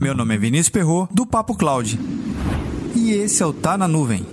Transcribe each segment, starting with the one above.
Meu nome é Vinícius Perro do Papo Cloud. E esse é o Tá na Nuvem.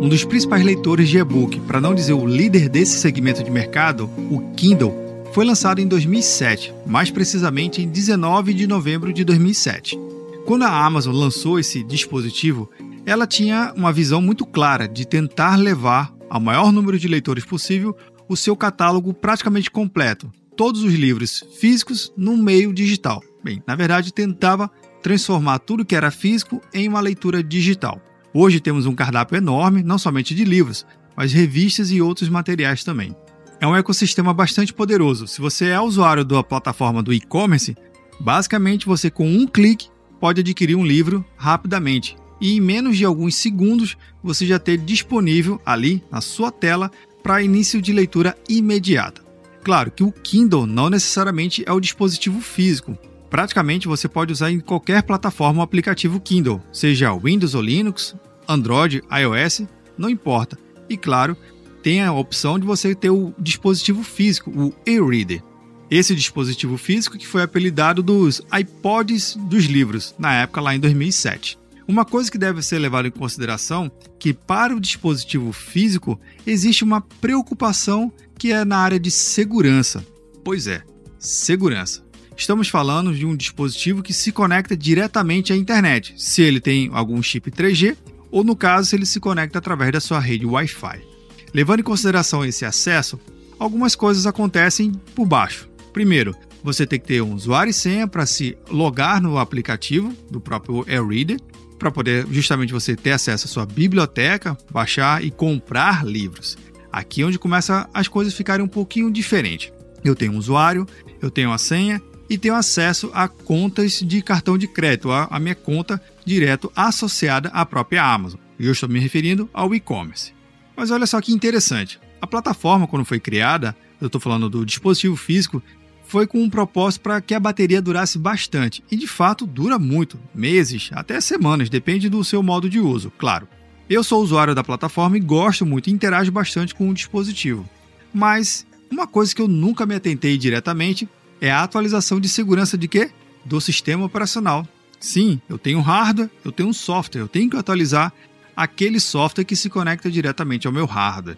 Um dos principais leitores de e-book, para não dizer o líder desse segmento de mercado, o Kindle, foi lançado em 2007, mais precisamente em 19 de novembro de 2007. Quando a Amazon lançou esse dispositivo, ela tinha uma visão muito clara de tentar levar ao maior número de leitores possível o seu catálogo praticamente completo, todos os livros físicos no meio digital. Bem, na verdade, tentava transformar tudo que era físico em uma leitura digital. Hoje temos um cardápio enorme, não somente de livros, mas revistas e outros materiais também. É um ecossistema bastante poderoso. Se você é usuário da plataforma do e-commerce, basicamente você com um clique pode adquirir um livro rapidamente e em menos de alguns segundos você já ter disponível ali na sua tela para início de leitura imediata. Claro que o Kindle não necessariamente é o dispositivo físico, Praticamente você pode usar em qualquer plataforma o aplicativo Kindle, seja Windows ou Linux, Android, iOS, não importa. E claro, tem a opção de você ter o dispositivo físico, o e-reader. Esse dispositivo físico que foi apelidado dos iPods dos livros, na época lá em 2007. Uma coisa que deve ser levada em consideração que para o dispositivo físico existe uma preocupação que é na área de segurança. Pois é, segurança. Estamos falando de um dispositivo que se conecta diretamente à internet, se ele tem algum chip 3G ou, no caso, se ele se conecta através da sua rede Wi-Fi. Levando em consideração esse acesso, algumas coisas acontecem por baixo. Primeiro, você tem que ter um usuário e senha para se logar no aplicativo do próprio AirReader, para poder justamente você ter acesso à sua biblioteca, baixar e comprar livros. Aqui é onde começa as coisas ficarem um pouquinho diferentes. Eu tenho um usuário, eu tenho a senha e tenho acesso a contas de cartão de crédito, a, a minha conta direto associada à própria Amazon. E eu estou me referindo ao e-commerce. Mas olha só que interessante. A plataforma, quando foi criada, eu estou falando do dispositivo físico, foi com um propósito para que a bateria durasse bastante. E de fato dura muito meses, até semanas, depende do seu modo de uso, claro. Eu sou usuário da plataforma e gosto muito interajo bastante com o dispositivo. Mas uma coisa que eu nunca me atentei diretamente é a atualização de segurança de quê? Do sistema operacional. Sim, eu tenho hardware, eu tenho um software, eu tenho que atualizar aquele software que se conecta diretamente ao meu hardware.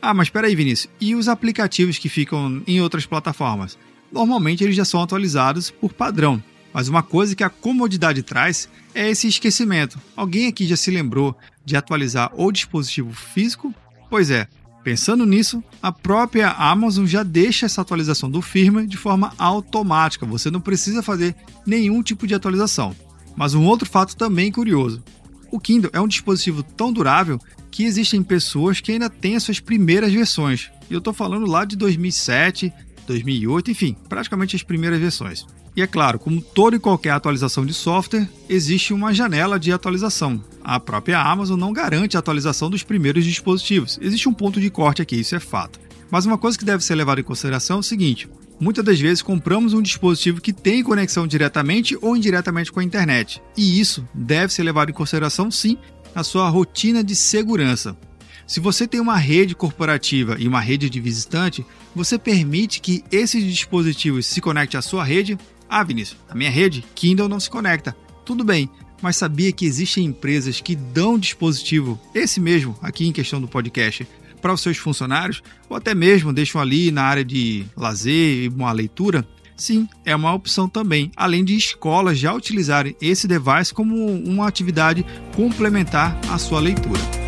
Ah, mas espera aí, Vinícius, e os aplicativos que ficam em outras plataformas? Normalmente eles já são atualizados por padrão, mas uma coisa que a comodidade traz é esse esquecimento. Alguém aqui já se lembrou de atualizar o dispositivo físico? Pois é, Pensando nisso, a própria Amazon já deixa essa atualização do firmware de forma automática, você não precisa fazer nenhum tipo de atualização. Mas um outro fato também curioso: o Kindle é um dispositivo tão durável que existem pessoas que ainda têm as suas primeiras versões. E eu estou falando lá de 2007, 2008, enfim, praticamente as primeiras versões. E é claro, como toda e qualquer atualização de software, existe uma janela de atualização. A própria Amazon não garante a atualização dos primeiros dispositivos. Existe um ponto de corte aqui, isso é fato. Mas uma coisa que deve ser levada em consideração é o seguinte: muitas das vezes compramos um dispositivo que tem conexão diretamente ou indiretamente com a internet. E isso deve ser levado em consideração sim na sua rotina de segurança. Se você tem uma rede corporativa e uma rede de visitante, você permite que esses dispositivos se conectem à sua rede ah, Vinícius, a minha rede Kindle não se conecta. Tudo bem, mas sabia que existem empresas que dão dispositivo, esse mesmo aqui em questão do podcast, para os seus funcionários, ou até mesmo deixam ali na área de lazer e uma leitura? Sim, é uma opção também, além de escolas já utilizarem esse device como uma atividade complementar à sua leitura.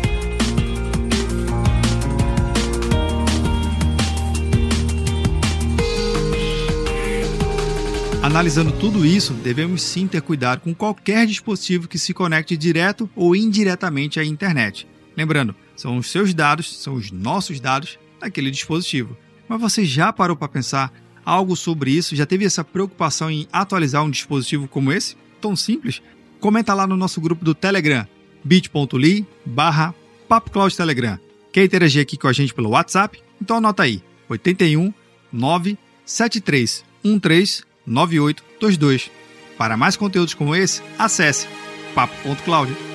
Analisando tudo isso, devemos sim ter cuidado com qualquer dispositivo que se conecte direto ou indiretamente à internet. Lembrando, são os seus dados, são os nossos dados naquele dispositivo. Mas você já parou para pensar algo sobre isso? Já teve essa preocupação em atualizar um dispositivo como esse? Tão simples? Comenta lá no nosso grupo do Telegram, bit.ly barra Telegram. Quer interagir aqui com a gente pelo WhatsApp? Então anota aí, 81 973 13 9822. Para mais conteúdos como esse, acesse papo.cloud.